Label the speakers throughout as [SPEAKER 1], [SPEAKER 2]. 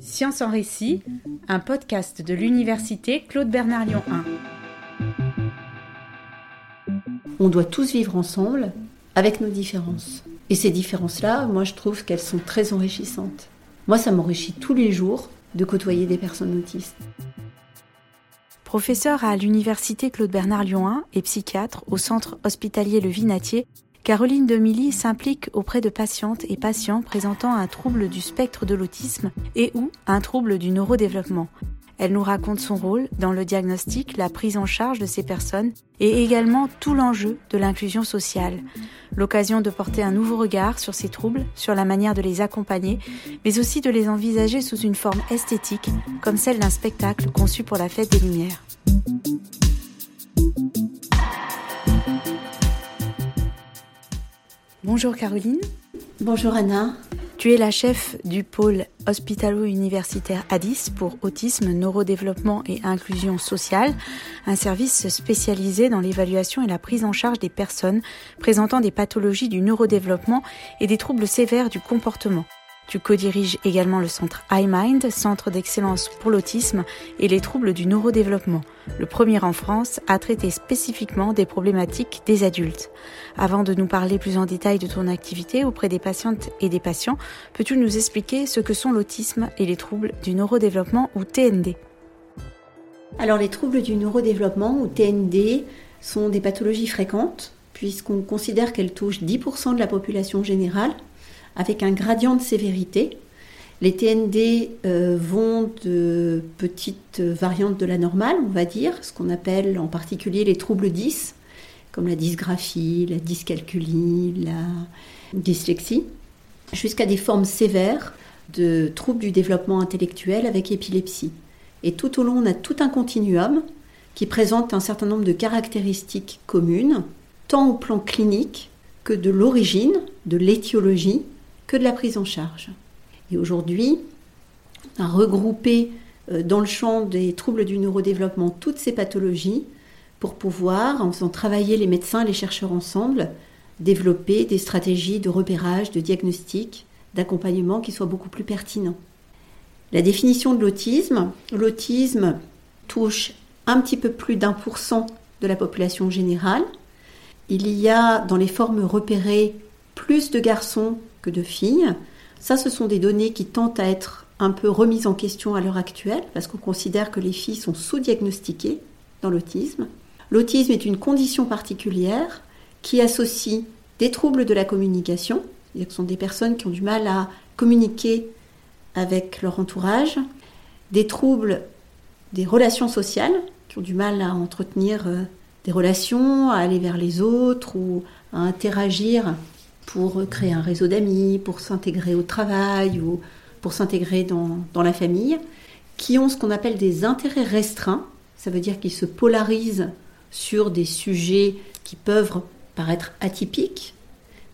[SPEAKER 1] Science en récit, un podcast de l'université Claude Bernard Lyon
[SPEAKER 2] 1. On doit tous vivre ensemble avec nos différences. Et ces différences-là, moi je trouve qu'elles sont très enrichissantes. Moi ça m'enrichit tous les jours de côtoyer des personnes autistes.
[SPEAKER 1] Professeur à l'université Claude Bernard Lyon 1 et psychiatre au centre hospitalier Le Vinatier, Caroline Demilly s'implique auprès de patientes et patients présentant un trouble du spectre de l'autisme et ou un trouble du neurodéveloppement. Elle nous raconte son rôle dans le diagnostic, la prise en charge de ces personnes et également tout l'enjeu de l'inclusion sociale. L'occasion de porter un nouveau regard sur ces troubles, sur la manière de les accompagner, mais aussi de les envisager sous une forme esthétique, comme celle d'un spectacle conçu pour la fête des Lumières. Bonjour Caroline.
[SPEAKER 2] Bonjour Anna.
[SPEAKER 1] Tu es la chef du pôle hospitalo-universitaire ADIS pour autisme, neurodéveloppement et inclusion sociale, un service spécialisé dans l'évaluation et la prise en charge des personnes présentant des pathologies du neurodéveloppement et des troubles sévères du comportement. Tu co-diriges également le centre iMind, centre d'excellence pour l'autisme et les troubles du neurodéveloppement, le premier en France à traiter spécifiquement des problématiques des adultes. Avant de nous parler plus en détail de ton activité auprès des patientes et des patients, peux-tu nous expliquer ce que sont l'autisme et les troubles du neurodéveloppement ou TND
[SPEAKER 2] Alors les troubles du neurodéveloppement ou TND sont des pathologies fréquentes puisqu'on considère qu'elles touchent 10% de la population générale avec un gradient de sévérité. Les TND euh, vont de petites variantes de la normale, on va dire, ce qu'on appelle en particulier les troubles 10, comme la dysgraphie, la dyscalculie, la dyslexie, jusqu'à des formes sévères de troubles du développement intellectuel avec épilepsie. Et tout au long, on a tout un continuum qui présente un certain nombre de caractéristiques communes, tant au plan clinique que de l'origine, de l'étiologie que de la prise en charge. Et aujourd'hui, on a regroupé euh, dans le champ des troubles du neurodéveloppement toutes ces pathologies pour pouvoir, en faisant travailler les médecins et les chercheurs ensemble, développer des stratégies de repérage, de diagnostic, d'accompagnement qui soient beaucoup plus pertinents. La définition de l'autisme, l'autisme touche un petit peu plus d'un pour cent de la population générale. Il y a dans les formes repérées plus de garçons de filles. Ça, ce sont des données qui tentent à être un peu remises en question à l'heure actuelle, parce qu'on considère que les filles sont sous-diagnostiquées dans l'autisme. L'autisme est une condition particulière qui associe des troubles de la communication, ce sont des personnes qui ont du mal à communiquer avec leur entourage, des troubles des relations sociales, qui ont du mal à entretenir euh, des relations, à aller vers les autres ou à interagir pour créer un réseau d'amis, pour s'intégrer au travail ou pour s'intégrer dans, la famille, qui ont ce qu'on appelle des intérêts restreints. Ça veut dire qu'ils se polarisent sur des sujets qui peuvent paraître atypiques.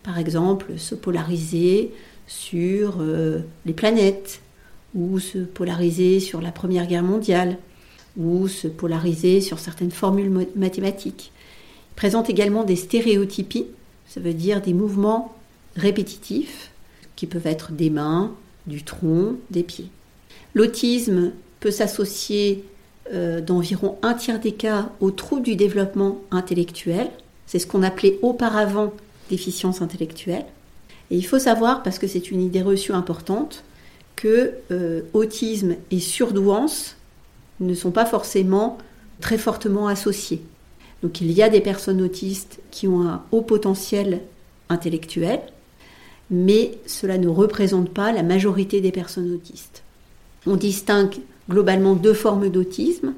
[SPEAKER 2] Par exemple, se polariser sur euh, les planètes, ou se polariser sur la Première Guerre mondiale, ou se polariser sur certaines formules mathématiques. Ils présentent également des stéréotypies, ça veut dire des mouvements répétitifs qui peuvent être des mains, du tronc, des pieds. L'autisme peut s'associer euh, d'environ un tiers des cas aux troubles du développement intellectuel. C'est ce qu'on appelait auparavant déficience intellectuelle. Et il faut savoir, parce que c'est une idée reçue importante, que euh, autisme et surdouance ne sont pas forcément très fortement associés. Donc il y a des personnes autistes qui ont un haut potentiel intellectuel, mais cela ne représente pas la majorité des personnes autistes. On distingue globalement deux formes d'autisme.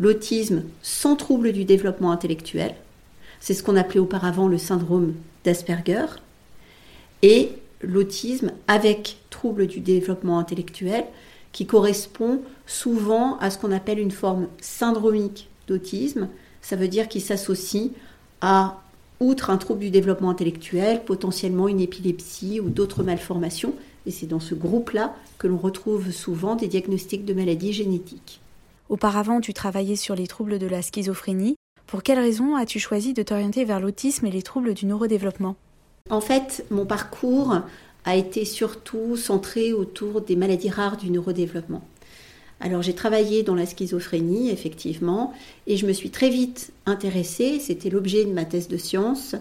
[SPEAKER 2] L'autisme sans trouble du développement intellectuel, c'est ce qu'on appelait auparavant le syndrome d'Asperger, et l'autisme avec trouble du développement intellectuel, qui correspond souvent à ce qu'on appelle une forme syndromique d'autisme, ça veut dire qu'il s'associe à, outre un trouble du développement intellectuel, potentiellement une épilepsie ou d'autres malformations. Et c'est dans ce groupe-là que l'on retrouve souvent des diagnostics de maladies génétiques.
[SPEAKER 1] Auparavant, tu travaillais sur les troubles de la schizophrénie. Pour quelles raisons as-tu choisi de t'orienter vers l'autisme et les troubles du neurodéveloppement?
[SPEAKER 2] En fait, mon parcours a été surtout centrée autour des maladies rares du neurodéveloppement. Alors j'ai travaillé dans la schizophrénie, effectivement, et je me suis très vite intéressée, c'était l'objet de ma thèse de science,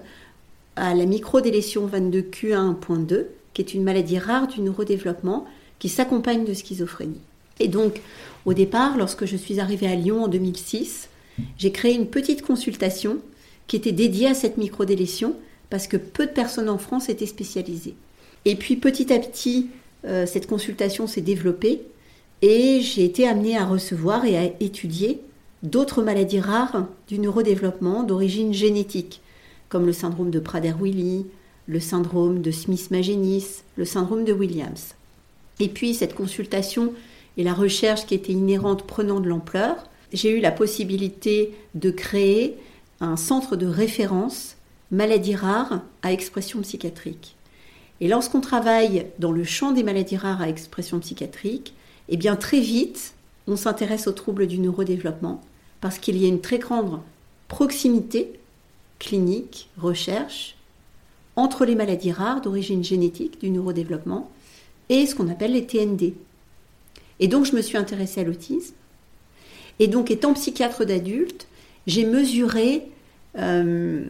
[SPEAKER 2] à la microdélétion 22Q1.2, qui est une maladie rare du neurodéveloppement qui s'accompagne de schizophrénie. Et donc, au départ, lorsque je suis arrivée à Lyon en 2006, j'ai créé une petite consultation qui était dédiée à cette microdélétion parce que peu de personnes en France étaient spécialisées. Et puis petit à petit, euh, cette consultation s'est développée et j'ai été amenée à recevoir et à étudier d'autres maladies rares du neurodéveloppement d'origine génétique, comme le syndrome de Prader-Willi, le syndrome de Smith-Magenis, le syndrome de Williams. Et puis cette consultation et la recherche qui était inhérente prenant de l'ampleur, j'ai eu la possibilité de créer un centre de référence maladies rares à expression psychiatrique. Et lorsqu'on travaille dans le champ des maladies rares à expression psychiatrique, eh bien très vite, on s'intéresse aux troubles du neurodéveloppement parce qu'il y a une très grande proximité clinique, recherche, entre les maladies rares d'origine génétique du neurodéveloppement et ce qu'on appelle les TND. Et donc je me suis intéressée à l'autisme. Et donc étant psychiatre d'adulte, j'ai mesuré euh,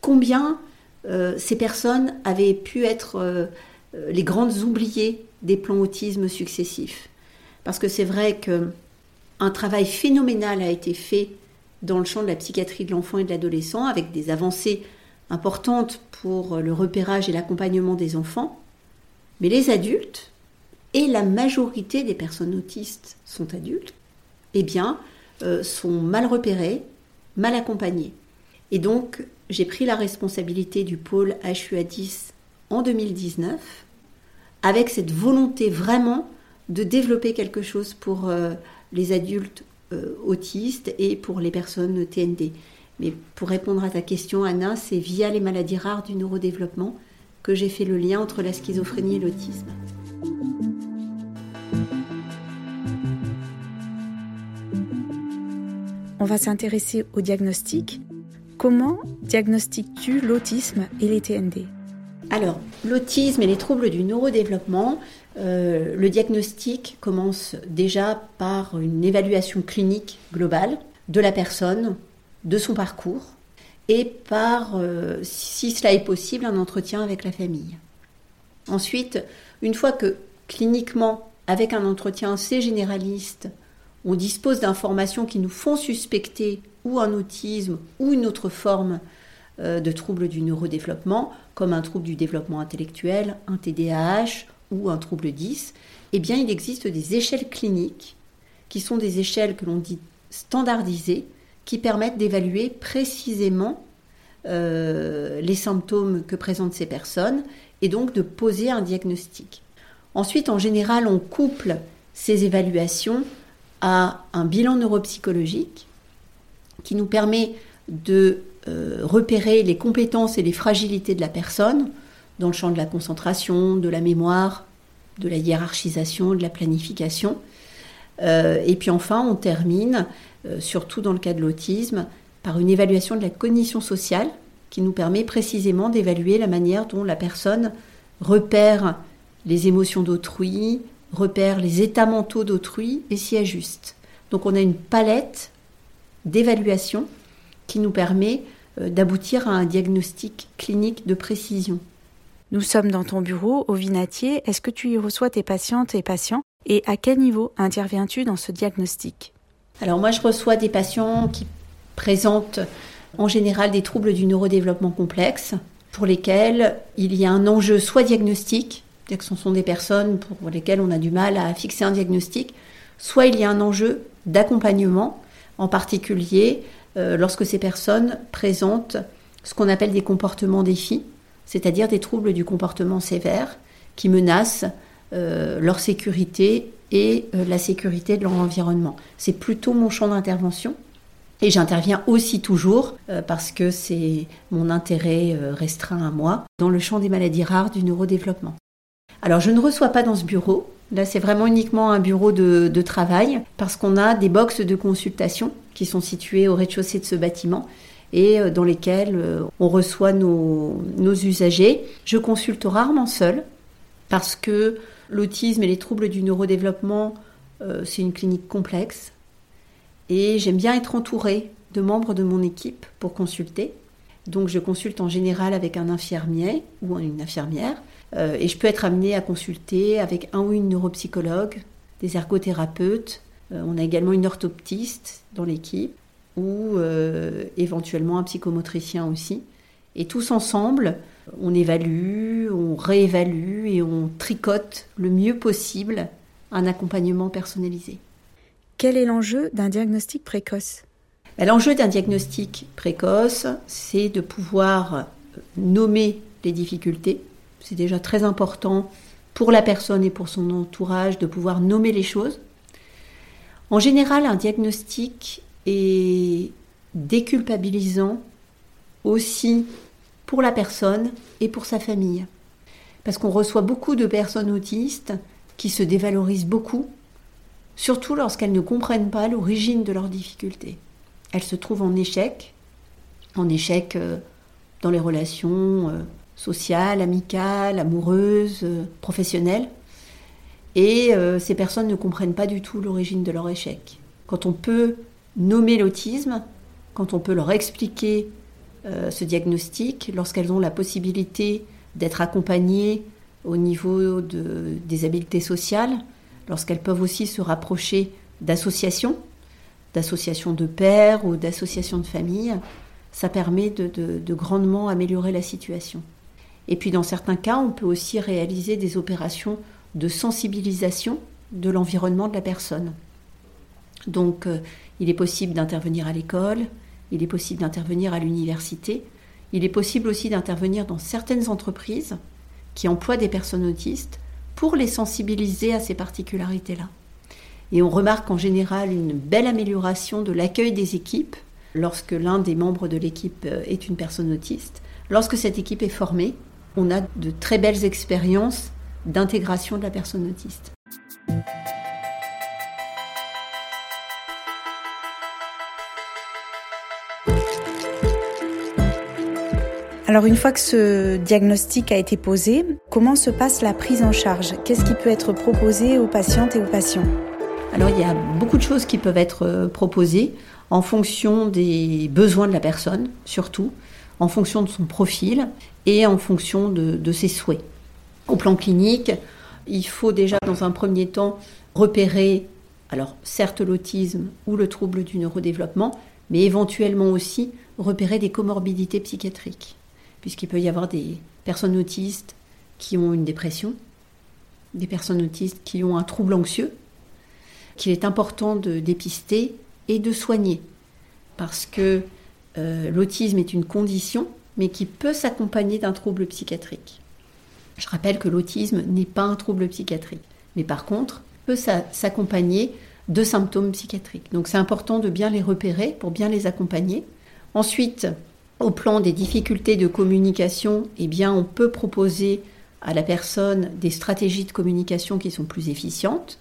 [SPEAKER 2] combien euh, ces personnes avaient pu être euh, les grandes oubliées des plans autisme successifs. Parce que c'est vrai que un travail phénoménal a été fait dans le champ de la psychiatrie de l'enfant et de l'adolescent, avec des avancées importantes pour le repérage et l'accompagnement des enfants. Mais les adultes, et la majorité des personnes autistes sont adultes, eh bien, euh, sont mal repérés, mal accompagnés. Et donc, j'ai pris la responsabilité du pôle HUA10 en 2019, avec cette volonté vraiment de développer quelque chose pour euh, les adultes euh, autistes et pour les personnes TND. Mais pour répondre à ta question, Anna, c'est via les maladies rares du neurodéveloppement que j'ai fait le lien entre la schizophrénie et l'autisme.
[SPEAKER 1] On va s'intéresser au diagnostic. Comment diagnostiques-tu l'autisme et les TND
[SPEAKER 2] Alors, l'autisme et les troubles du neurodéveloppement, euh, le diagnostic commence déjà par une évaluation clinique globale de la personne, de son parcours, et par, euh, si cela est possible, un entretien avec la famille. Ensuite, une fois que cliniquement, avec un entretien assez généraliste, on dispose d'informations qui nous font suspecter ou un autisme ou une autre forme euh, de trouble du neurodéveloppement, comme un trouble du développement intellectuel, un TDAH ou un trouble 10, eh bien il existe des échelles cliniques qui sont des échelles que l'on dit standardisées, qui permettent d'évaluer précisément euh, les symptômes que présentent ces personnes et donc de poser un diagnostic. Ensuite, en général, on couple ces évaluations à un bilan neuropsychologique qui nous permet de euh, repérer les compétences et les fragilités de la personne dans le champ de la concentration, de la mémoire, de la hiérarchisation, de la planification. Euh, et puis enfin, on termine, euh, surtout dans le cas de l'autisme, par une évaluation de la cognition sociale qui nous permet précisément d'évaluer la manière dont la personne repère les émotions d'autrui, repère les états mentaux d'autrui et s'y ajuste. Donc on a une palette d'évaluation qui nous permet euh, d'aboutir à un diagnostic clinique de précision.
[SPEAKER 1] Nous sommes dans ton bureau au Vinatier. Est-ce que tu y reçois tes patientes et patients? Et à quel niveau interviens-tu dans ce diagnostic?
[SPEAKER 2] Alors moi je reçois des patients qui présentent en général des troubles du neurodéveloppement complexe pour lesquels il y a un enjeu soit diagnostique, que ce sont des personnes pour lesquelles on a du mal à fixer un diagnostic, soit il y a un enjeu d'accompagnement, en particulier euh, lorsque ces personnes présentent ce qu'on appelle des comportements défis, c'est-à-dire des troubles du comportement sévère qui menacent euh, leur sécurité et euh, la sécurité de leur environnement. C'est plutôt mon champ d'intervention. Et j'interviens aussi toujours, parce que c'est mon intérêt restreint à moi, dans le champ des maladies rares du neurodéveloppement. Alors je ne reçois pas dans ce bureau. Là, c'est vraiment uniquement un bureau de, travail parce qu'on a des boxes de consultation qui sont situées au rez-de-chaussée de ce bâtiment et euh, dans lesquels euh, on reçoit nos, usagers. Je consulte rarement seul parce que l'autisme et les troubles du neurodéveloppement, euh, c'est une clinique complexe. Et j'aime bien être entourée de membres de mon équipe pour consulter. Donc je consulte en général avec un infirmier ou une infirmière. Et je peux être amenée à consulter avec un ou une neuropsychologue, des ergothérapeutes. On a également une orthoptiste dans l'équipe ou éventuellement un psychomotricien aussi. Et tous ensemble, on évalue, on réévalue et on tricote le mieux possible un accompagnement personnalisé.
[SPEAKER 1] Quel est l'enjeu d'un diagnostic précoce?
[SPEAKER 2] Ben, L'enjeu d'un diagnostic précoce, c'est de pouvoir nommer les difficultés. C'est déjà très important pour la personne et pour son entourage de pouvoir nommer les choses. En général, un diagnostic est déculpabilisant aussi pour la personne et pour sa famille. Parce qu'on reçoit beaucoup de personnes autistes qui se dévalorisent beaucoup, surtout lorsqu'elles ne comprennent pas l'origine de leurs difficultés. Elles se trouvent en échec, en échec euh, dans les relations euh, sociales, amicales, amoureuses, euh, professionnelles. Et ces personnes ne comprennent pas du tout l'origine de leur échec. Quand on peut nommer l'autisme, quand on peut leur expliquer euh, ce diagnostic lorsqu'elles ont la possibilité d'être accompagnées au niveau des habiletés sociales, lorsqu'elles peuvent aussi se rapprocher d'associations, d'associations de pères ou d'associations de familles, ça permet de, grandement améliorer la situation. Et puis dans certains cas, on peut aussi réaliser des opérations de sensibilisation de l'environnement de la personne. Donc euh, il est possible d'intervenir à l'école, il est possible d'intervenir à l'université, il est possible aussi d'intervenir dans certaines entreprises qui emploient des personnes autistes pour les sensibiliser à ces particularités-là. Et on remarque en général une belle amélioration de l'accueil des équipes lorsque l'un des membres de l'équipe euh, est une personne autiste. Lorsque cette équipe est formée, on a de très belles expériences d'intégration de la personne autiste.
[SPEAKER 1] Alors une fois que ce diagnostic a été posé, comment se passe la prise en charge? Qu'est-ce qui peut être proposé aux patientes et aux patients?
[SPEAKER 2] Alors il y a beaucoup de choses qui peuvent être euh, proposées en fonction des besoins de la personne, surtout, en fonction de son profil et en fonction de, de ses souhaits. Au plan clinique, il faut déjà dans un premier temps repérer, alors certes l'autisme ou le trouble du neurodéveloppement, mais éventuellement aussi repérer des comorbidités psychiatriques puisqu'il peut y avoir des personnes autistes qui ont une dépression, des personnes autistes qui ont un trouble anxieux, qu'il est important de dépister et de soigner, parce que euh, l'autisme est une condition, mais qui peut s'accompagner d'un trouble psychiatrique. Je rappelle que l'autisme n'est pas un trouble psychiatrique, mais par contre peut s'accompagner de symptômes psychiatriques. Donc c'est important de bien les repérer pour bien les accompagner. Ensuite, au plan des difficultés de communication, eh on peut proposer à la personne des stratégies de communication qui sont plus efficientes.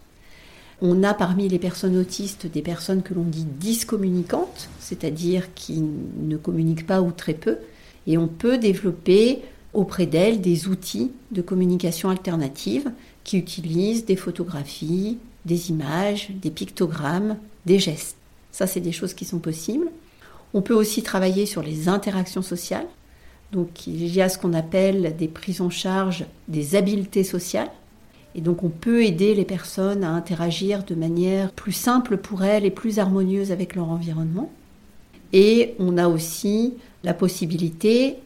[SPEAKER 2] On a parmi les personnes autistes des personnes que l'on dit discommunicantes, c'est-à-dire qui ne communiquent pas ou très peu, et on peut développer auprès d'elles des outils de communication alternative qui utilisent des photographies, des images, des pictogrammes, des gestes. Ça, c'est des choses qui sont possibles. On peut aussi travailler sur les interactions sociales. Donc il y a ce qu'on appelle des prises en charge des habiletés sociales. Et donc on peut aider les personnes à interagir de manière plus simple pour elles et plus harmonieuse avec leur environnement. Et on a aussi la possibilité,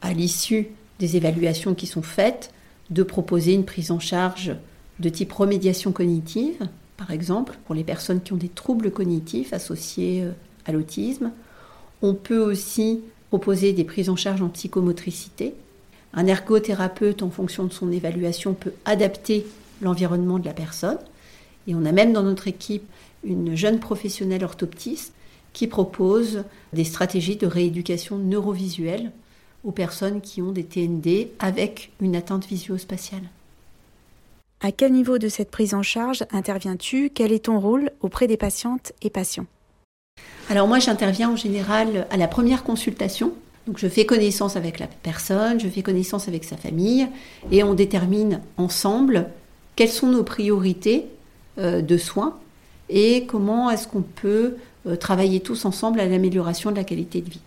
[SPEAKER 2] à l'issue des évaluations qui sont faites, de proposer une prise en charge de type remédiation cognitive, par exemple, pour les personnes qui ont des troubles cognitifs associés euh, à l'autisme, on peut aussi proposer des prises en charge en psychomotricité. Un ergothérapeute, en fonction de son évaluation, peut adapter l'environnement de la personne. Et on a même dans notre équipe une jeune professionnelle orthoptiste qui propose des stratégies de rééducation neurovisuelle aux personnes qui ont des TND avec une atteinte visio-spatiale.
[SPEAKER 1] À quel niveau de cette prise en charge interviens-tu? Quel est ton rôle auprès des patientes et patients?
[SPEAKER 2] Alors moi j'interviens en général à la première consultation. Donc je fais connaissance avec la personne, je fais connaissance avec sa famille et on détermine ensemble quelles sont nos priorités euh, de soins et comment est-ce qu'on peut euh, travailler tous ensemble à l'amélioration de la qualité de vie.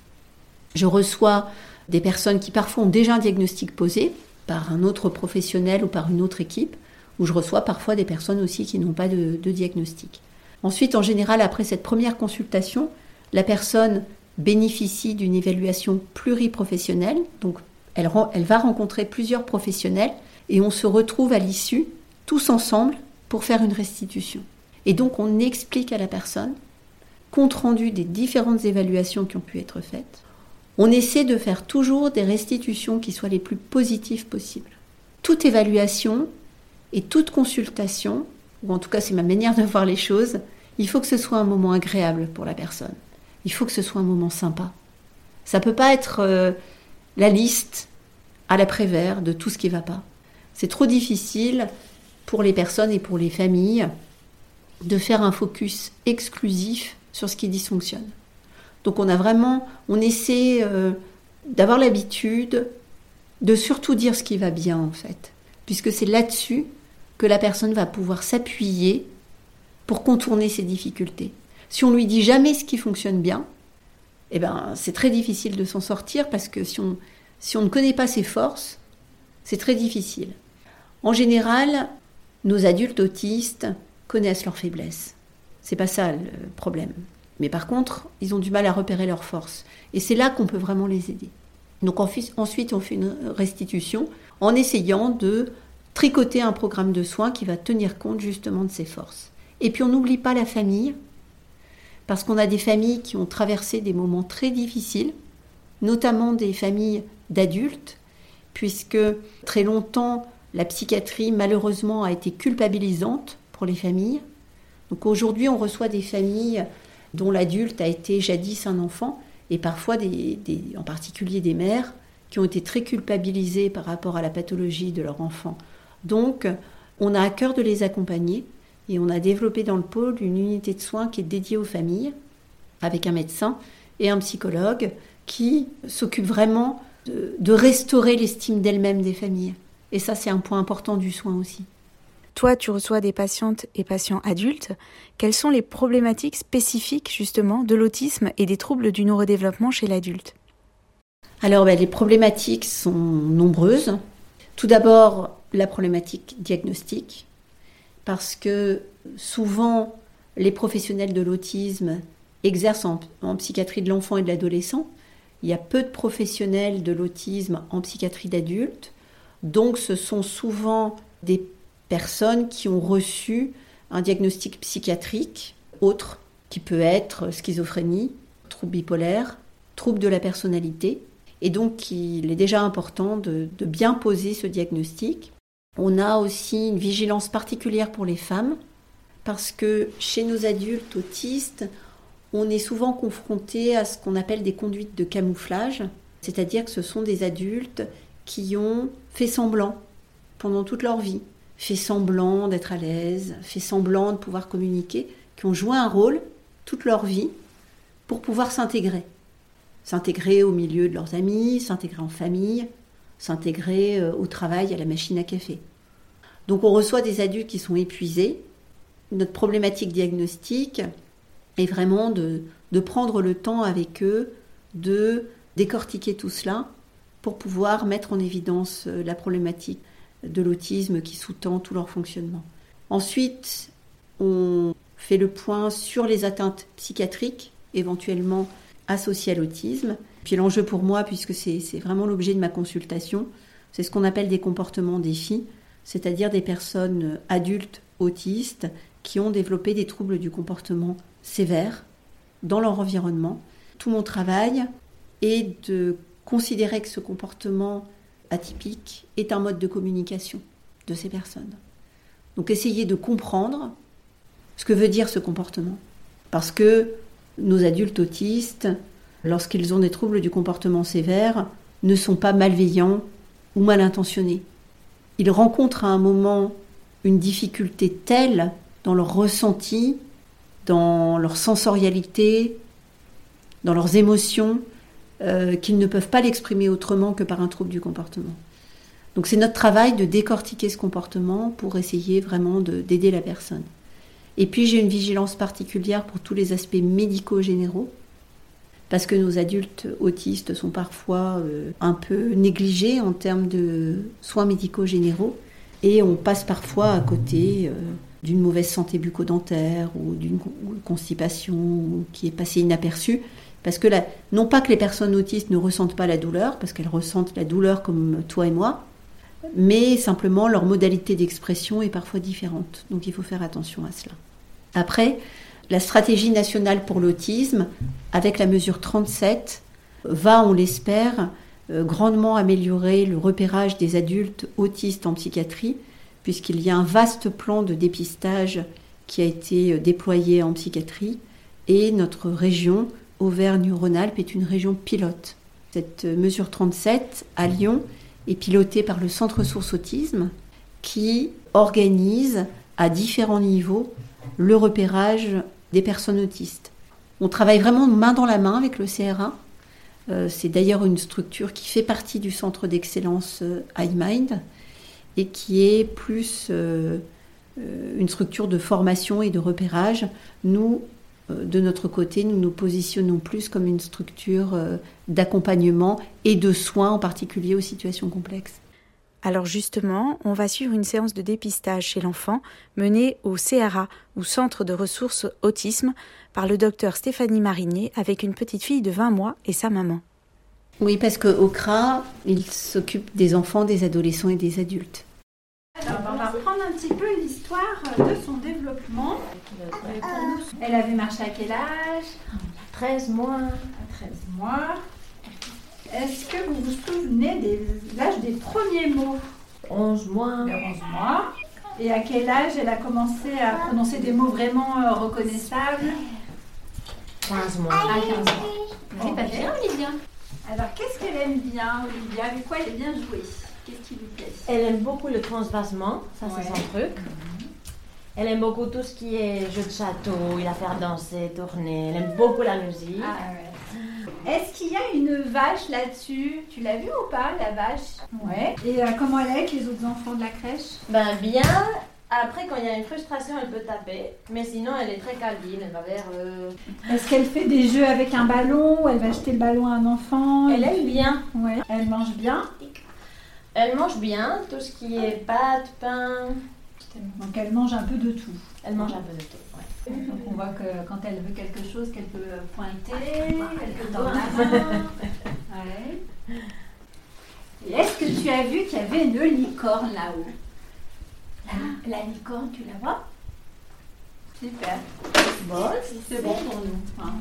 [SPEAKER 2] Je reçois des personnes qui parfois ont déjà un diagnostic posé par un autre professionnel ou par une autre équipe, ou je reçois parfois des personnes aussi qui n'ont pas de, de diagnostic. Ensuite, en général, après cette première consultation, la personne bénéficie d'une évaluation pluriprofessionnelle, donc elle, elle, va rencontrer plusieurs professionnels et on se retrouve à l'issue tous ensemble pour faire une restitution. Et donc on explique à la personne, compte rendu des différentes évaluations qui ont pu être faites, on essaie de faire toujours des restitutions qui soient les plus positives possibles. Toute évaluation et toute consultation, ou en tout cas c'est ma manière de voir les choses, il faut que ce soit un moment agréable pour la personne il faut que ce soit un moment sympa. Ça peut pas être euh, la liste à l'après-vert de tout ce qui va pas. C'est trop difficile pour les personnes et pour les familles de faire un focus exclusif sur ce qui dysfonctionne. Donc on a vraiment, on essaie euh, d'avoir l'habitude de surtout dire ce qui va bien en fait, puisque c'est là-dessus que la personne va pouvoir s'appuyer pour contourner ses difficultés. Si on lui dit jamais ce qui fonctionne bien, eh ben, c'est très difficile de s'en sortir parce que si on, si on ne connaît pas ses forces, c'est très difficile. En général, nos adultes autistes connaissent leurs faiblesses. C'est pas ça le problème. Mais par contre, ils ont du mal à repérer leurs forces. Et c'est là qu'on peut vraiment les aider. Donc ensuite, on fait une restitution en essayant de tricoter un programme de soins qui va tenir compte justement de ses forces. Et puis on n'oublie pas la famille, parce qu'on a des familles qui ont traversé des moments très difficiles, notamment des familles d'adultes, puisque très longtemps, la psychiatrie, malheureusement, a été culpabilisante pour les familles. Donc aujourd'hui, on reçoit des familles dont l'adulte a été jadis un enfant, et parfois, des, en particulier des mères, qui ont été très culpabilisées par rapport à la pathologie de leur enfant. Donc, on a à cœur de les accompagner et on a développé dans le pôle une unité de soins qui est dédiée aux familles, avec un médecin et un psychologue qui s'occupe vraiment de, restaurer l'estime d'elle-même des familles. Et ça, c'est un point important du soin aussi.
[SPEAKER 1] Toi, tu reçois des patientes et patients adultes. Quelles sont les problématiques spécifiques justement de l'autisme et des troubles du neurodéveloppement chez l'adulte?
[SPEAKER 2] Alors, ben, les problématiques sont nombreuses. Tout d'abord, la problématique diagnostique parce que souvent les professionnels de l'autisme exercent en, psychiatrie de l'enfant et de l'adolescent. Il y a peu de professionnels de l'autisme en psychiatrie d'adulte. Donc ce sont souvent des personnes qui ont reçu un diagnostic psychiatrique autre, qui peut être schizophrénie, trouble bipolaire, trouble de la personnalité. Et donc il est déjà important de bien poser ce diagnostic on a aussi une vigilance particulière pour les femmes, parce que chez nos adultes autistes, on est souvent confronté à ce qu'on appelle des conduites de camouflage, c'est-à-dire que ce sont des adultes qui ont fait semblant pendant toute leur vie, fait semblant d'être à l'aise, fait semblant de pouvoir communiquer, qui ont joué un rôle toute leur vie pour pouvoir s'intégrer. S'intégrer au milieu de leurs amis, s'intégrer en famille, s'intégrer euh, au travail, à la machine à café. Donc on reçoit des adultes qui sont épuisés. Notre problématique diagnostique est vraiment de, prendre le temps avec eux, de décortiquer tout cela pour pouvoir mettre en évidence euh, la problématique de l'autisme qui sous-tend tout leur fonctionnement. Ensuite, on fait le point sur les atteintes psychiatriques, éventuellement associées à l'autisme. Puis l'enjeu pour moi, puisque c'est vraiment l'objet de ma consultation, c'est ce qu'on appelle des comportements défis, c'est-à-dire des personnes adultes autistes qui ont développé des troubles du comportement sévères dans leur environnement. Tout mon travail est de considérer que ce comportement atypique est un mode de communication de ces personnes. Donc essayer de comprendre ce que veut dire ce comportement. Parce que nos adultes autistes lorsqu'ils ont des troubles du comportement sévère, ne sont pas malveillants ou mal intentionnés. Ils rencontrent à un moment une difficulté telle dans leur ressenti, dans leur sensorialité, dans leurs émotions, euh, qu'ils ne peuvent pas l'exprimer autrement que par un trouble du comportement. Donc c'est notre travail de décortiquer ce comportement pour essayer vraiment d'aider la personne. Et puis j'ai une vigilance particulière pour tous les aspects médicaux généraux, parce que nos adultes autistes sont parfois euh, un peu négligés en termes de soins médicaux généraux, et on passe parfois à côté euh, d'une mauvaise santé bucco-dentaire ou d'une constipation qui est passée inaperçue. Parce que non pas que les personnes autistes ne ressentent pas la douleur, parce qu'elles ressentent la douleur comme toi et moi, mais simplement leur modalité d'expression est parfois différente. Donc il faut faire attention à cela. Après, la stratégie nationale pour l'autisme, avec la mesure 37, va, on l'espère, euh, grandement améliorer le repérage des adultes autistes en psychiatrie, puisqu'il y a un vaste plan de dépistage qui a été euh, déployé en psychiatrie, et notre région, Auvergne-Rhône-Alpes, est une région pilote. Cette euh, mesure 37, à Lyon, est pilotée par le Centre Source Autisme, qui organise à différents niveaux le repérage des personnes autistes. On travaille vraiment main dans la main avec le CRA. Euh, c'est d'ailleurs une structure qui fait partie du centre d'excellence euh, iMind et qui est plus euh, une structure de formation et de repérage. Nous, de notre côté, nous nous positionnons plus comme une structure d'accompagnement et de soins, en particulier aux situations complexes.
[SPEAKER 1] Alors justement, on va suivre une séance de dépistage chez l'enfant menée au CRA, ou Centre de ressources autisme, par le docteur Stéphanie Marinier avec une petite fille de 20 mois et sa maman.
[SPEAKER 2] Oui, parce qu'au CRA, il s'occupe des enfants, des adolescents et des adultes.
[SPEAKER 3] Alors, on va reprendre un petit peu l'histoire de son développement. Elle avait marché à quel âge?
[SPEAKER 4] 13 mois.
[SPEAKER 3] À 13 mois. Est-ce que vous vous souvenez de l'âge des premiers mots
[SPEAKER 4] 11 mois. 11
[SPEAKER 3] mois. Et à quel âge elle a commencé à prononcer des mots vraiment euh, reconnaissables
[SPEAKER 4] 15 mois.
[SPEAKER 3] À 15 mois.
[SPEAKER 4] C'est pas bien, Olivia.
[SPEAKER 3] Alors, qu'est-ce qu'elle aime bien, Olivia Avec quoi elle aime bien jouer Qu'est-ce qui lui plaît?
[SPEAKER 4] Elle aime beaucoup le transvasement, ça c'est son truc. Mhm. Elle aime beaucoup tout ce qui est jeu de château, il a faire danser, tourner. Elle aime beaucoup la musique.
[SPEAKER 3] Ah, ouais. Est-ce qu'il y a une vache là-dessus? Tu l'as vue ou pas, la vache? Ouais. Et euh, comment elle est avec les autres enfants de la crèche?
[SPEAKER 4] Ben bien. Après, quand il y a une frustration, elle peut taper. Mais sinon, elle est très câline. Elle va vers. Euh,
[SPEAKER 3] Est-ce qu'elle fait des jeux avec un ballon ou elle va jeter le ballon à un enfant?
[SPEAKER 4] Elle aime bien.
[SPEAKER 3] Ouais. Elle mange bien?
[SPEAKER 4] Elle mange bien. Tout ce qui est pâtes, pain.
[SPEAKER 3] Donc elle mange un peu de tout.
[SPEAKER 4] Elle mange un peu de tout.
[SPEAKER 3] Donc on voit que quand elle veut quelque chose, qu'elle peut pointer, qu'elle peut tendre la main. Ouais. Est-ce que tu as vu qu'il y avait une licorne là-haut? La, licorne, tu la vois? Super.
[SPEAKER 4] Bon,
[SPEAKER 3] c'est bon pour nous. Hein.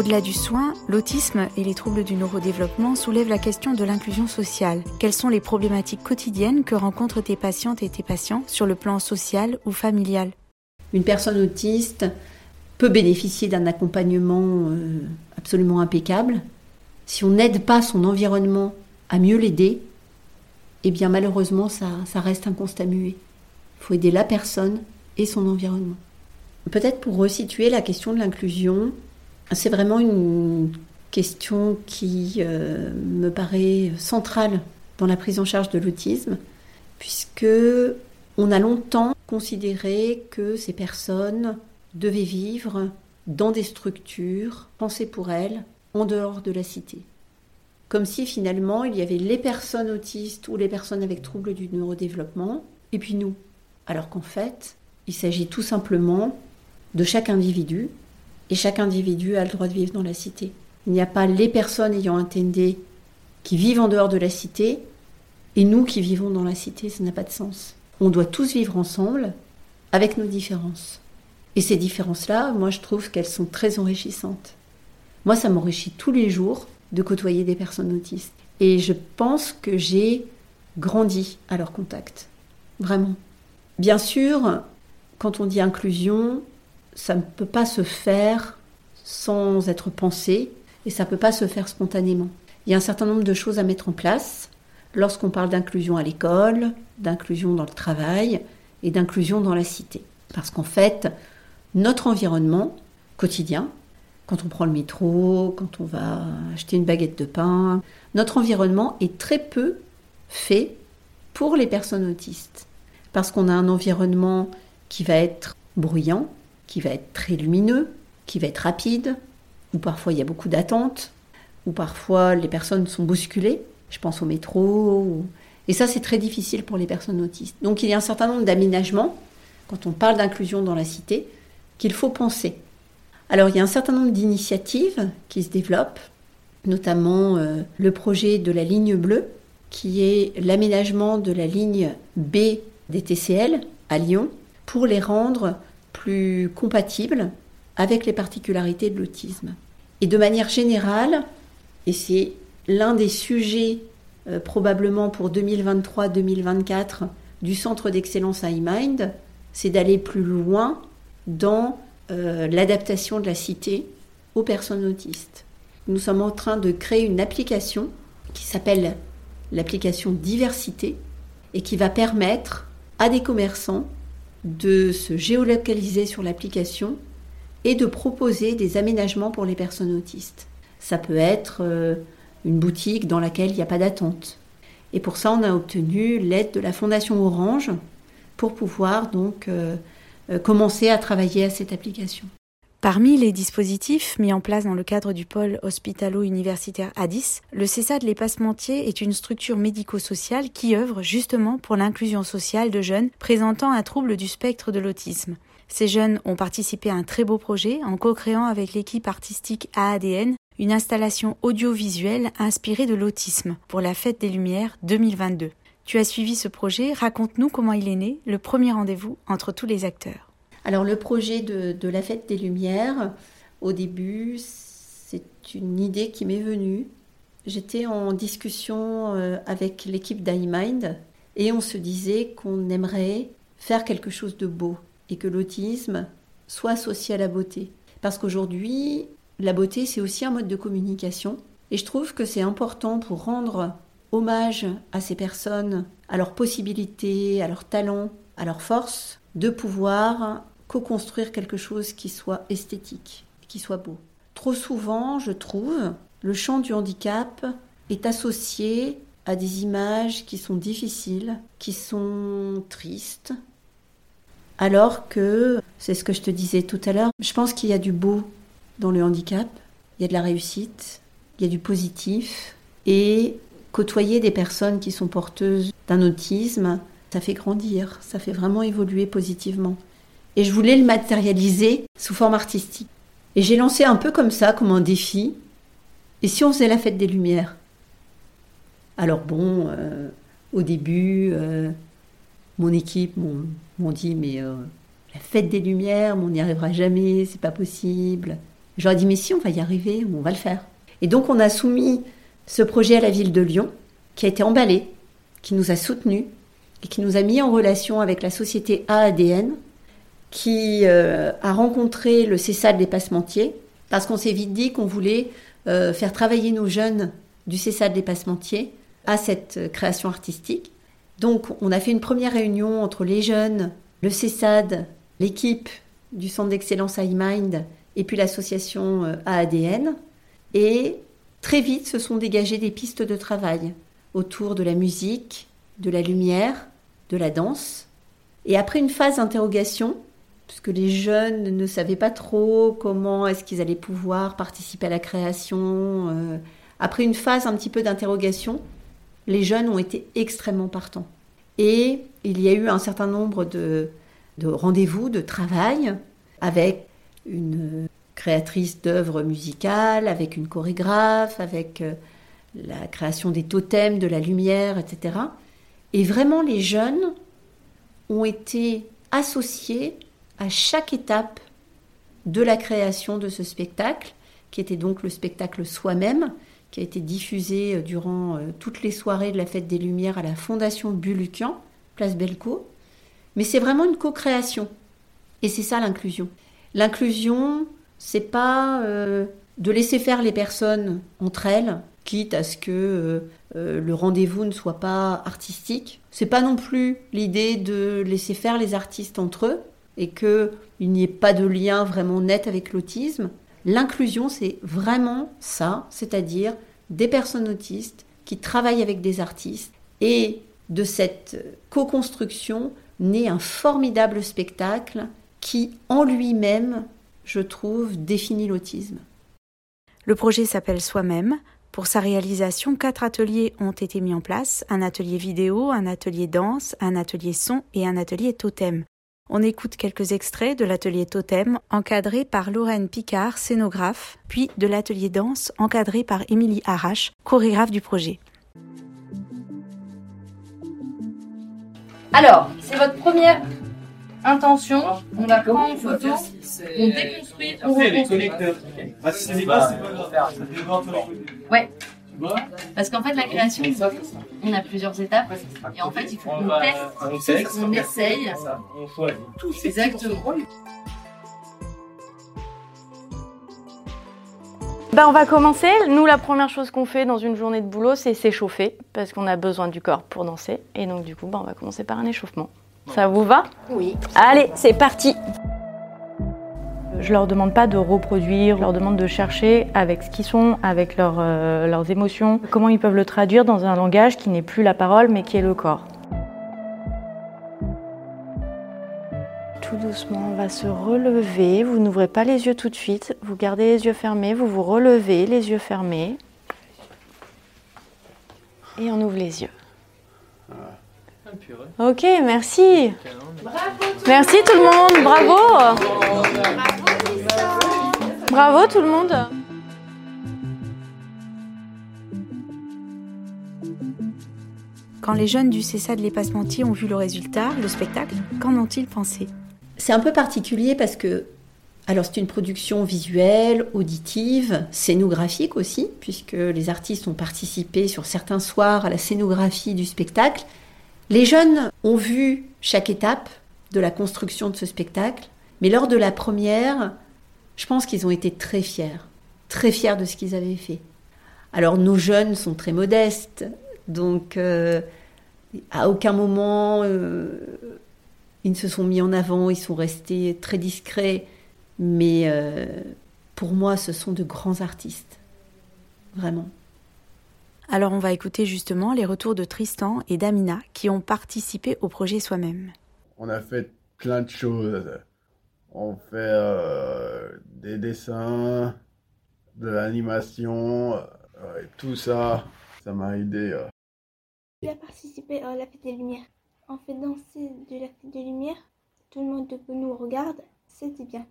[SPEAKER 1] Au-delà du soin, l'autisme et les troubles du neurodéveloppement soulèvent la question de l'inclusion sociale. Quelles sont les problématiques quotidiennes que rencontrent tes patientes et tes patients sur le plan social ou familial?
[SPEAKER 2] Une personne autiste peut bénéficier d'un accompagnement euh, absolument impeccable. Si on n'aide pas son environnement à mieux l'aider, eh bien malheureusement ça, ça reste un constat muet. Il faut aider la personne et son environnement. Peut-être pour resituer la question de l'inclusion, c'est vraiment une question qui euh, me paraît centrale dans la prise en charge de l'autisme, puisque on a longtemps considéré que ces personnes devaient vivre dans des structures pensées pour elles en dehors de la cité. Comme si finalement il y avait les personnes autistes ou les personnes avec troubles du neurodéveloppement, et puis nous. Alors qu'en fait, il s'agit tout simplement de chaque individu et chaque individu a le droit de vivre dans la cité. Il n'y a pas les personnes ayant un TND qui vivent en dehors de la cité et nous qui vivons dans la cité, ça n'a pas de sens. On doit tous vivre ensemble avec nos différences. Et ces différences-là, moi je trouve qu'elles sont très enrichissantes. Moi ça m'enrichit tous les jours de côtoyer des personnes autistes. Et je pense que j'ai grandi à leur contact. Vraiment. Bien sûr, quand on dit inclusion, ça ne peut pas se faire sans être pensé et ça ne peut pas se faire spontanément. Il y a un certain nombre de choses à mettre en place lorsqu'on parle d'inclusion à l'école, d'inclusion dans le travail et d'inclusion dans la cité. Parce qu'en fait, notre environnement quotidien, quand on prend le métro, quand on va acheter une baguette de pain, notre environnement est très peu fait pour les personnes autistes. Parce qu'on a un environnement qui va être bruyant, qui va être très lumineux, qui va être rapide, où parfois il y a beaucoup d'attentes, où parfois les personnes sont bousculées. Je pense au métro. Et ça, c'est très difficile pour les personnes autistes. Donc il y a un certain nombre d'aménagements, quand on parle d'inclusion dans la cité, qu'il faut penser. Alors il y a un certain nombre d'initiatives qui se développent, notamment euh, le projet de la ligne bleue, qui est l'aménagement de la ligne B des TCL à Lyon, pour les rendre plus compatibles avec les particularités de l'autisme. Et de manière générale, et c'est l'un des sujets euh, probablement pour 2023-2024 du Centre d'excellence iMind, c'est d'aller plus loin dans euh, l'adaptation de la cité aux personnes autistes. Nous sommes en train de créer une application qui s'appelle l'application Diversité et qui va permettre à des commerçants de se géolocaliser sur l'application et de proposer des aménagements pour les personnes autistes. Ça peut être euh, une boutique dans laquelle il n'y a pas d'attente. Et pour ça, on a obtenu l'aide de la Fondation Orange pour pouvoir donc euh, euh, commencer à travailler à cette application.
[SPEAKER 1] Parmi les dispositifs mis en place dans le cadre du pôle hospitalo-universitaire ADIS, le CESAD Les Passementiers est une structure médico-sociale qui œuvre justement pour l'inclusion sociale de jeunes présentant un trouble du spectre de l'autisme. Ces jeunes ont participé à un très beau projet en co-créant avec l'équipe artistique AADN une installation audiovisuelle inspirée de l'autisme pour la Fête des Lumières 2022. Tu as suivi ce projet, raconte-nous comment il est né, le premier rendez-vous entre tous les acteurs.
[SPEAKER 2] Alors le projet de, la Fête des Lumières, au début, c'est une idée qui m'est venue. J'étais en discussion euh, avec l'équipe d'iMind et on se disait qu'on aimerait faire quelque chose de beau et que l'autisme soit associé à la beauté. Parce qu'aujourd'hui, la beauté, c'est aussi un mode de communication. Et je trouve que c'est important pour rendre hommage à ces personnes, à leurs possibilités, à leurs talents, à leurs forces, de pouvoir co-construire quelque chose qui soit esthétique, qui soit beau. Trop souvent, je trouve, le champ du handicap est associé à des images qui sont difficiles, qui sont tristes, alors que, c'est ce que je te disais tout à l'heure, je pense qu'il y a du beau dans le handicap, il y a de la réussite, il y a du positif, et côtoyer des personnes qui sont porteuses d'un autisme, ça fait grandir, ça fait vraiment évoluer positivement. Et je voulais le matérialiser sous forme artistique. Et j'ai lancé un peu comme ça, comme un défi. Et si on faisait la fête des Lumières? Alors bon, euh, au début, euh, mon équipe m'ont dit, mais euh, la fête des Lumières, on n'y arrivera jamais, c'est pas possible. J'aurais dit, mais si, on va y arriver, on va le faire. Et donc, on a soumis ce projet à la ville de Lyon, qui a été emballé, qui nous a soutenus et qui nous a mis en relation avec la société AADN, qui euh, a rencontré le CESAD des Passementiers, parce qu'on s'est vite dit qu'on voulait euh, faire travailler nos jeunes du CESAD des Passementiers à cette création artistique. Donc, on a fait une première réunion entre les jeunes, le CESAD, l'équipe du Centre d'excellence iMind et puis l'association euh, AADN. Et très vite se sont dégagées des pistes de travail autour de la musique, de la lumière, de la danse. Et après une phase d'interrogation, puisque les jeunes ne savaient pas trop comment est-ce qu'ils allaient pouvoir participer à la création, euh, après une phase un petit peu d'interrogation, les jeunes ont été extrêmement partants. Et il y a eu un certain nombre de, de rendez-vous, de travail avec une créatrice d'œuvres musicales, avec une chorégraphe, avec euh, la création des totems, de la lumière, etc. Et vraiment, les jeunes ont été associés à chaque étape de la création de ce spectacle, qui était donc le spectacle soi-même, qui a été diffusé euh, durant euh, toutes les soirées de la Fête des Lumières à la Fondation Bulucan, place Belco. Mais c'est vraiment une co-création. Et c'est ça l'inclusion. L'inclusion, c'est pas euh, de laisser faire les personnes entre elles, quitte à ce que le rendez-vous ne soit pas artistique. C'est pas non plus l'idée de laisser faire les artistes entre eux et qu'il n'y ait pas de lien vraiment net avec l'autisme. L'inclusion, c'est vraiment ça, c'est-à-dire des personnes autistes qui travaillent avec des artistes et de cette co-construction naît un formidable spectacle qui, en lui-même, je trouve, définit l'autisme.
[SPEAKER 1] Le projet s'appelle Soi-même. Pour sa réalisation, quatre ateliers ont été mis en place, un atelier vidéo, un atelier danse, un atelier son et un atelier totem. On écoute quelques extraits de l'atelier totem encadré par Lorraine Picard, scénographe, puis de l'atelier danse encadré par Émilie Arrache, chorégraphe du projet.
[SPEAKER 5] Alors, c'est votre première intention. On la prend en photo, on déconstruit, on reconstruit. Ouais. Parce qu'en fait, la création, on a plusieurs étapes. Et en fait, il faut qu'on teste, on essaye. Exactement.
[SPEAKER 6] Ben, on va commencer. Nous, la première chose qu'on fait dans une journée de boulot, c'est s'échauffer, parce qu'on a besoin du corps pour danser. Et donc, du coup, ben, on va commencer par un échauffement. Ça vous va?
[SPEAKER 5] Oui.
[SPEAKER 6] Allez, c'est parti je leur demande pas de reproduire, je leur demande de chercher avec ce qu'ils sont, avec euh, leurs émotions, comment ils peuvent le traduire dans un langage qui n'est plus la parole mais qui est le corps. Tout doucement, on va se relever. Vous n'ouvrez pas les yeux tout de suite. Vous gardez les yeux fermés. Vous vous relevez, les yeux fermés. Et on ouvre les yeux. Ok, merci. Merci tout le monde. Bravo. Bravo tout le monde.
[SPEAKER 1] Quand les jeunes du CESA de l'Épassementier ont vu le résultat, le spectacle, qu'en ont-ils pensé?
[SPEAKER 2] C'est un peu particulier parce que alors c'est une production visuelle, auditive, scénographique aussi, puisque les artistes ont participé sur certains soirs à la scénographie du spectacle. Les jeunes ont vu chaque étape de la construction de ce spectacle, mais lors de la première, je pense qu'ils ont été très fiers, très fiers de ce qu'ils avaient fait. Alors nos jeunes sont très modestes, donc euh, à aucun moment euh, ils ne se sont mis en avant, ils sont restés très discrets, mais euh, pour moi ce sont de grands artistes, vraiment.
[SPEAKER 1] Alors on va écouter justement les retours de Tristan et d'Amina qui ont participé au projet soi-même.
[SPEAKER 7] On a fait plein de choses. On fait des dessins, de l'animation, tout ça, ça m'a aidé.
[SPEAKER 8] Il a participé à la fête des Lumières. On fait danser de la fête des Lumières. Tout le monde nous regarde. C'était bien.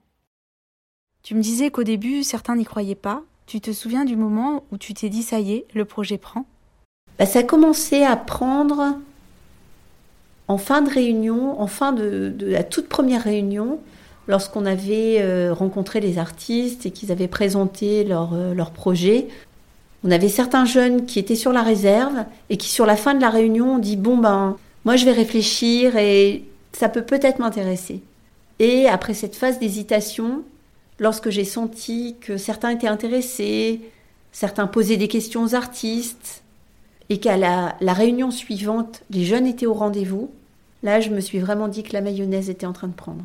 [SPEAKER 1] Tu me disais qu'au début, certains n'y croyaient pas. Tu te souviens du moment où tu t'es dit ça y est, le projet prend?
[SPEAKER 2] Bah, Ça a commencé à prendre en fin de réunion, en fin de, la toute première réunion, lorsqu'on avait euh, rencontré les artistes et qu'ils avaient présenté leur, euh, leur projet. On avait certains jeunes qui étaient sur la réserve et qui, sur la fin de la réunion, ont dit Bon, ben, moi je vais réfléchir et ça peut peut-être m'intéresser. Et après cette phase d'hésitation, lorsque j'ai senti que certains étaient intéressés, certains posaient des questions aux artistes, et qu'à la, la réunion suivante, les jeunes étaient au rendez-vous, là je me suis vraiment dit que la mayonnaise était en train de prendre.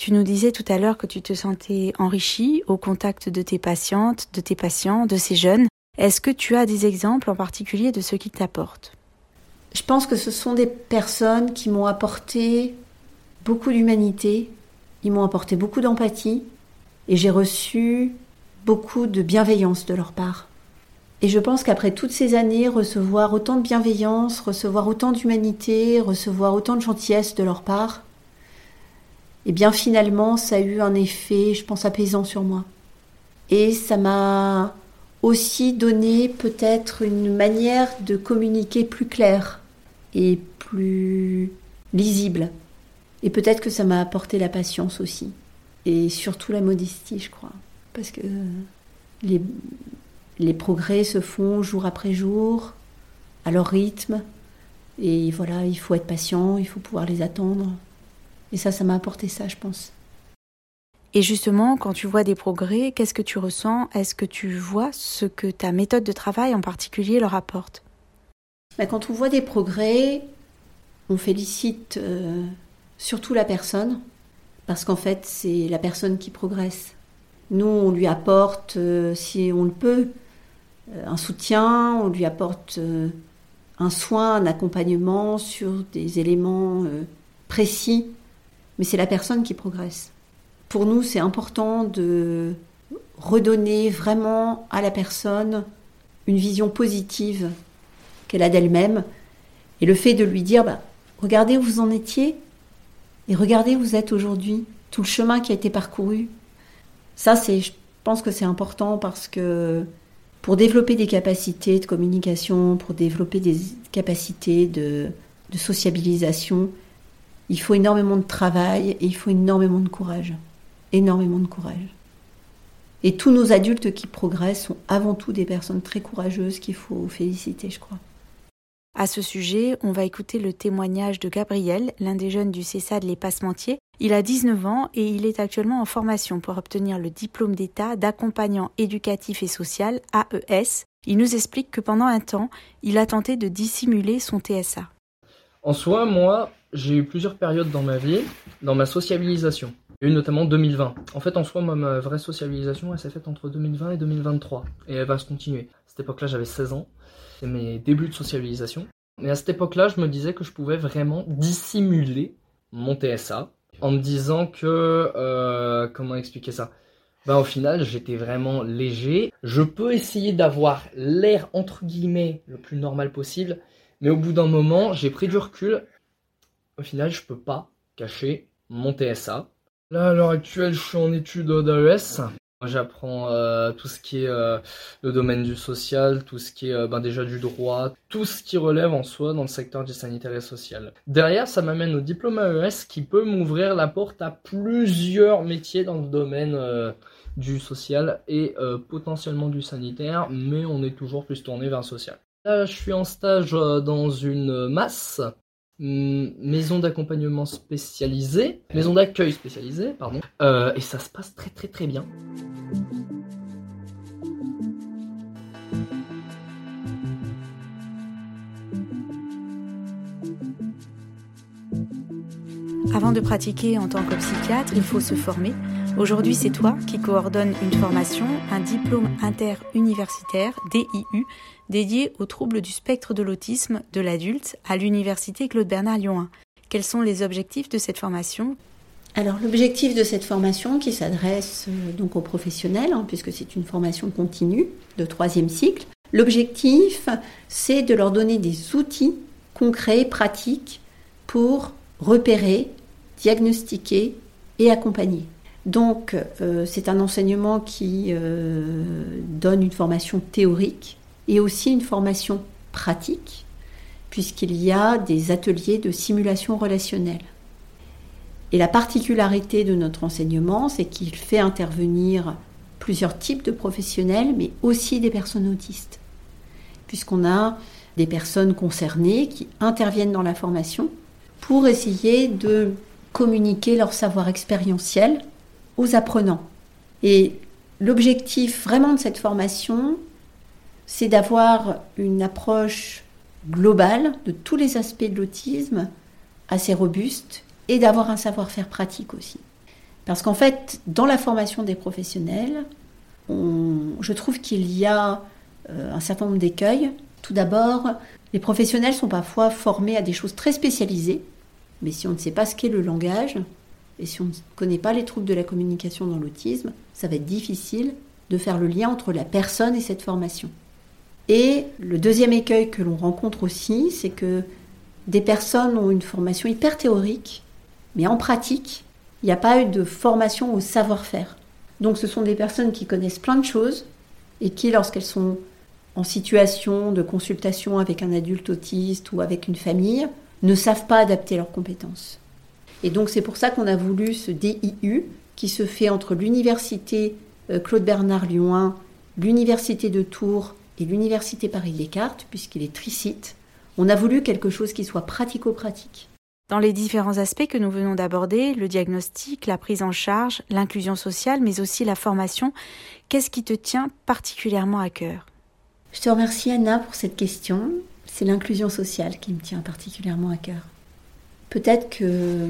[SPEAKER 1] Tu nous disais tout à l'heure que tu te sentais enrichi au contact de tes patientes, de tes patients, de ces jeunes. Est-ce que tu as des exemples en particulier de ce qu'ils t'apportent?
[SPEAKER 2] Je pense que ce sont des personnes qui m'ont apporté beaucoup d'humanité, ils m'ont apporté beaucoup d'empathie et j'ai reçu beaucoup de bienveillance de leur part. Et je pense qu'après toutes ces années, recevoir autant de bienveillance, recevoir autant d'humanité, recevoir autant de gentillesse de leur part, eh bien finalement, ça a eu un effet, je pense, apaisant sur moi. Et ça m'a aussi donné peut-être une manière de communiquer plus claire et plus lisible. Et peut-être que ça m'a apporté la patience aussi. Et surtout la modestie, je crois. Parce que les, les progrès se font jour après jour, à leur rythme. Et voilà, il faut être patient, il faut pouvoir les attendre. Et ça, ça m'a apporté ça, je pense.
[SPEAKER 1] Et justement, quand tu vois des progrès, qu'est-ce que tu ressens? Est-ce que tu vois ce que ta méthode de travail en particulier leur apporte?
[SPEAKER 2] Bah, Quand on voit des progrès, on félicite euh, surtout la personne, parce qu'en fait, c'est la personne qui progresse. Nous, on lui apporte, euh, si on le peut, euh, un soutien, on lui apporte un soin, un accompagnement sur des éléments précis, mais c'est la personne qui progresse. Pour nous, c'est important de redonner vraiment à la personne une vision positive qu'elle a d'elle-même. Et le fait de lui dire, bah, regardez où vous en étiez et regardez où vous êtes aujourd'hui, tout le chemin qui a été parcouru. Ça, c'est, je pense que c'est important parce que pour développer des capacités de communication, pour développer des capacités de, de sociabilisation, il faut énormément de travail et il faut énormément de courage énormément de courage. Et tous nos adultes qui progressent sont avant tout des personnes très courageuses qu'il faut féliciter, je crois.
[SPEAKER 1] À ce sujet, on va écouter le témoignage de Gabriel, l'un des jeunes du CESAD Les Passementiers. Il a 19 ans et il est actuellement en formation pour obtenir le diplôme d'État d'accompagnant éducatif et social, AES. Il nous explique que pendant un temps, il a tenté de dissimuler son TSA.
[SPEAKER 9] En soi, moi, j'ai eu plusieurs périodes dans ma vie, dans ma sociabilisation. Il y a eu notamment 2020. En fait, en soi, ma vraie socialisation, elle s'est faite entre 2020 et 2023. Et elle va se continuer. À cette époque-là, j'avais 16 ans. C'est mes débuts de socialisation. Mais à cette époque-là, je me disais que je pouvais vraiment dissimuler mon TSA en me disant que... Euh, comment expliquer ça? Ben, au final, j'étais vraiment léger. Je peux essayer d'avoir l'air, entre guillemets, le plus normal possible. Mais au bout d'un moment, j'ai pris du recul. Au final, je peux pas cacher mon TSA. Là, à l'heure actuelle, je suis en études d'AES. J'apprends euh, tout ce qui est euh, le domaine du social, tout ce qui est euh, ben, déjà du droit, tout ce qui relève en soi dans le secteur du sanitaire et social. Derrière, ça m'amène au diplôme AES qui peut m'ouvrir la porte à plusieurs métiers dans le domaine du social et potentiellement du sanitaire, mais on est toujours plus tourné vers le social. Là, je suis en stage dans une masse Hum, maison d'accompagnement spécialisée, maison d'accueil spécialisée, pardon, euh, et ça se passe très très très bien.
[SPEAKER 1] Avant de pratiquer en tant que psychiatre, il faut se former. Aujourd'hui, c'est toi qui coordonne une formation, un diplôme interuniversitaire, DIU, dédié aux troubles du spectre de l'autisme de l'adulte à l'université Claude Bernard Lyon 1. Quels sont les objectifs de cette formation?
[SPEAKER 2] Alors l'objectif de cette formation qui s'adresse euh, donc aux professionnels, hein, puisque c'est une formation continue de troisième cycle, l'objectif c'est de leur donner des outils concrets, pratiques pour repérer, diagnostiquer et accompagner. Donc euh, c'est un enseignement qui euh, donne une formation théorique et aussi une formation pratique, puisqu'il y a des ateliers de simulation relationnelle. Et la particularité de notre enseignement, c'est qu'il fait intervenir plusieurs types de professionnels, mais aussi des personnes autistes, puisqu'on a des personnes concernées qui interviennent dans la formation pour essayer de communiquer leur savoir expérientiel apprenants. Et l'objectif vraiment de cette formation, c'est d'avoir une approche globale de tous les aspects de l'autisme, assez robuste, et d'avoir un savoir-faire pratique aussi. Parce qu'en fait, dans la formation des professionnels, je trouve qu'il y a euh, un certain nombre d'écueils. Tout d'abord, les professionnels sont parfois formés à des choses très spécialisées, mais si on ne sait pas ce qu'est le langage, et si on ne connaît pas les troubles de la communication dans l'autisme, ça va être difficile de faire le lien entre la personne et cette formation. Et le deuxième écueil que l'on rencontre aussi, c'est que des personnes ont une formation hyper théorique, mais en pratique, il n'y a pas eu de formation au savoir-faire. Donc ce sont des personnes qui connaissent plein de choses et qui, lorsqu'elles sont en situation de consultation avec un adulte autiste ou avec une famille, ne savent pas adapter leurs compétences. Et donc c'est pour ça qu'on a voulu ce DIU qui se fait entre l'université euh, Claude Bernard Lyon 1, l'université de Tours et l'Université Paris Descartes, puisqu'il est tricite, on a voulu quelque chose qui soit pratico-pratique.
[SPEAKER 1] Dans les différents aspects que nous venons d'aborder, le diagnostic, la prise en charge, l'inclusion sociale, mais aussi la formation, qu'est-ce qui te tient particulièrement à cœur?
[SPEAKER 2] Je te remercie Anna pour cette question. C'est l'inclusion sociale qui me tient particulièrement à cœur. Peut-être que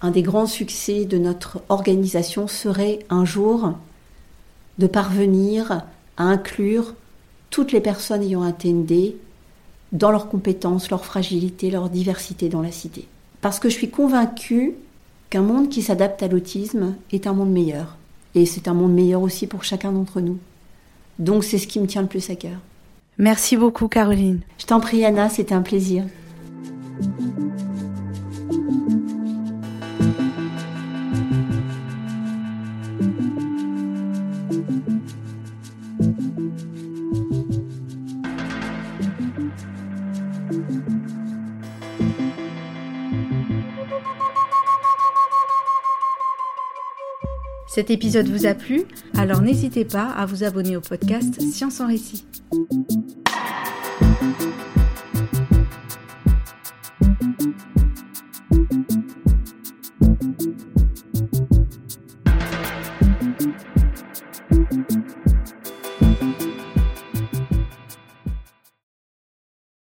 [SPEAKER 2] un des grands succès de notre organisation serait un jour de parvenir à inclure toutes les personnes ayant un TND dans leurs compétences, leur fragilité, leur diversité dans la cité. Parce que je suis convaincue qu'un monde qui s'adapte à l'autisme est un monde meilleur. Et c'est un monde meilleur aussi pour chacun d'entre nous. Donc c'est ce qui me tient le plus à cœur.
[SPEAKER 1] Merci beaucoup Caroline.
[SPEAKER 2] Je t'en prie Anna, c'était un plaisir.
[SPEAKER 1] Cet épisode vous a plu? Alors n'hésitez pas à vous abonner au podcast Science en récit.